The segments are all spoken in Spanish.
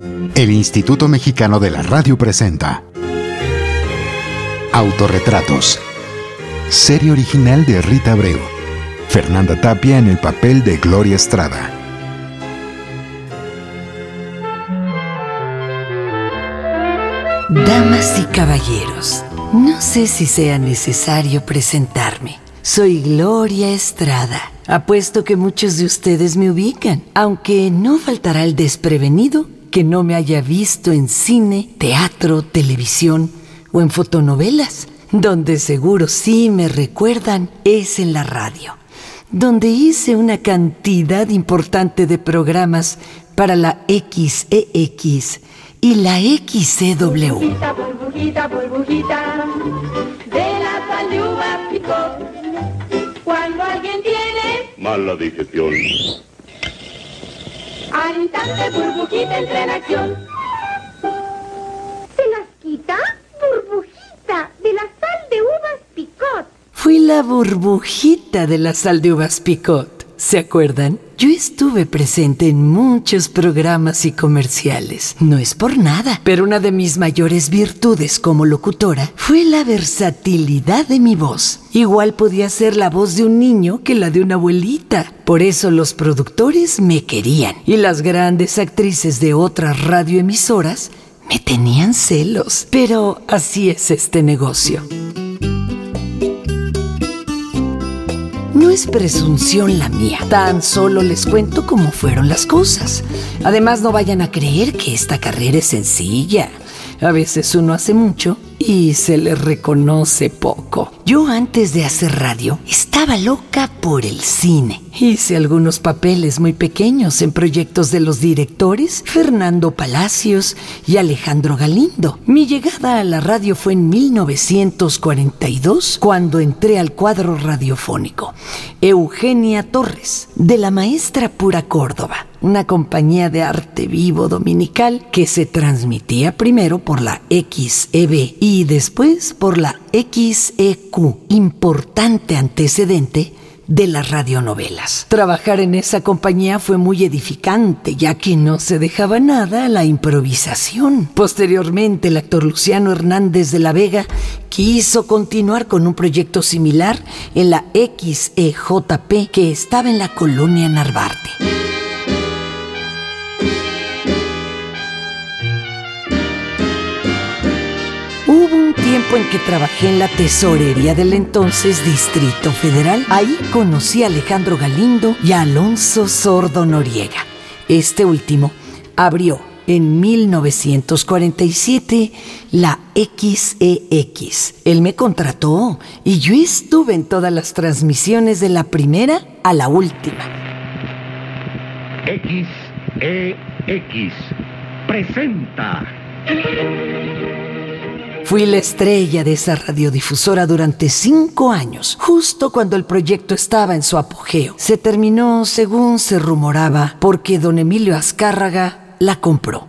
El Instituto Mexicano de la Radio presenta Autorretratos. Serie original de Rita Abreu. Fernanda Tapia en el papel de Gloria Estrada. Damas y caballeros, no sé si sea necesario presentarme. Soy Gloria Estrada. Apuesto que muchos de ustedes me ubican, aunque no faltará el desprevenido que no me haya visto en cine, teatro, televisión o en fotonovelas. Donde seguro sí me recuerdan es en la radio, donde hice una cantidad importante de programas para la XEX y la XCW. Burbujita, burbujita, burbujita, de la sal de uva picot. Cuando alguien tiene Mala digestión. Al instante burbujita entra en acción. ¿Se las quita? Burbujita de la sal de uvas picot. Fui la burbujita de la sal de uvas picot. ¿Se acuerdan? Yo estuve presente en muchos programas y comerciales. No es por nada, pero una de mis mayores virtudes como locutora fue la versatilidad de mi voz. Igual podía ser la voz de un niño que la de una abuelita. Por eso los productores me querían y las grandes actrices de otras radioemisoras me tenían celos. Pero así es este negocio. Es presunción la mía, tan solo les cuento cómo fueron las cosas. Además, no vayan a creer que esta carrera es sencilla. A veces uno hace mucho y se le reconoce poco. Yo antes de hacer radio estaba loca por el cine. Hice algunos papeles muy pequeños en proyectos de los directores Fernando Palacios y Alejandro Galindo. Mi llegada a la radio fue en 1942 cuando entré al cuadro radiofónico. Eugenia Torres, de la Maestra Pura Córdoba, una compañía de arte vivo dominical que se transmitía primero por la XEB y después por la XEQ, importante antecedente de las radionovelas. Trabajar en esa compañía fue muy edificante, ya que no se dejaba nada a la improvisación. Posteriormente, el actor Luciano Hernández de la Vega quiso continuar con un proyecto similar en la XEJP que estaba en la colonia Narvarte. Hubo un tiempo en que trabajé en la tesorería del entonces Distrito Federal. Ahí conocí a Alejandro Galindo y a Alonso Sordo Noriega. Este último abrió en 1947 la XEX. Él me contrató y yo estuve en todas las transmisiones de la primera a la última. XEX presenta Fui la estrella de esa radiodifusora durante cinco años, justo cuando el proyecto estaba en su apogeo. Se terminó, según se rumoraba, porque don Emilio Azcárraga la compró.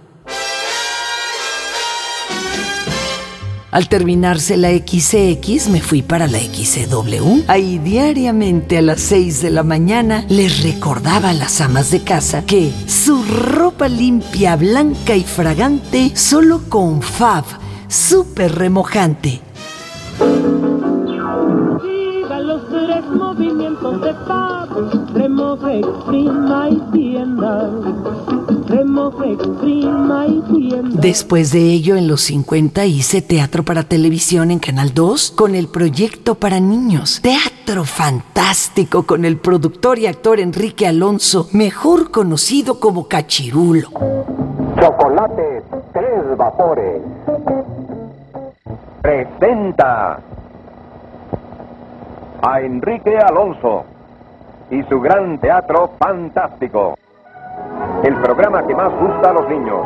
Al terminarse la XCX me fui para la XCW. Ahí diariamente a las 6 de la mañana les recordaba a las amas de casa que su ropa limpia, blanca y fragante solo con Fab, súper remojante. Siga los tres movimientos de Fab. Remoje, exprima y tienda. Remoje, exprima y tienda. Después de ello, en los 50 hice teatro para televisión en Canal 2 con el proyecto para niños. Teatro fantástico con el productor y actor Enrique Alonso, mejor conocido como Cachirulo. Chocolate Tres Vapores. Presenta a Enrique Alonso y su gran teatro fantástico. El programa que más gusta a los niños,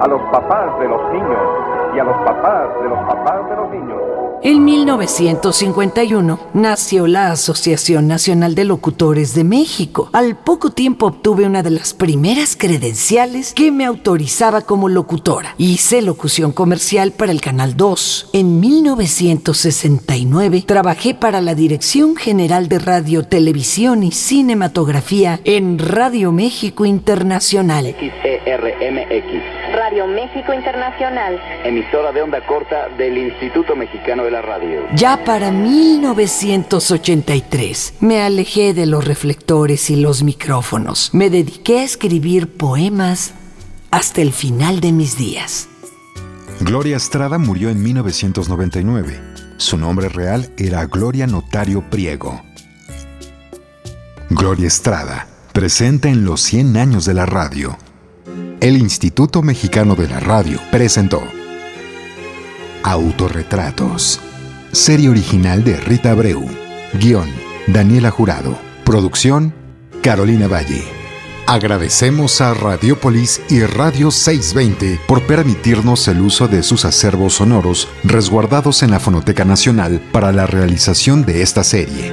a los papás de los niños y a los papás de los papás de los niños. En 1951 nació la Asociación Nacional de Locutores de México. Al poco tiempo obtuve una de las primeras credenciales que me autorizaba como locutora. Hice locución comercial para el Canal 2. En 1969 trabajé para la Dirección General de Radio, Televisión y Cinematografía en Radio México Internacional. Radio México Internacional. Emisora de onda corta del Instituto Mexicano de la Radio. Ya para 1983 me alejé de los reflectores y los micrófonos. Me dediqué a escribir poemas hasta el final de mis días. Gloria Estrada murió en 1999. Su nombre real era Gloria Notario Priego. Gloria Estrada, presente en los 100 años de la radio. El Instituto Mexicano de la Radio presentó Autorretratos. Serie original de Rita Abreu. Guión, Daniela Jurado. Producción, Carolina Valle. Agradecemos a Radiopolis y Radio 620 por permitirnos el uso de sus acervos sonoros resguardados en la Fonoteca Nacional para la realización de esta serie.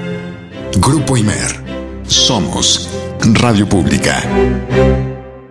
Grupo Imer. Somos Radio Pública.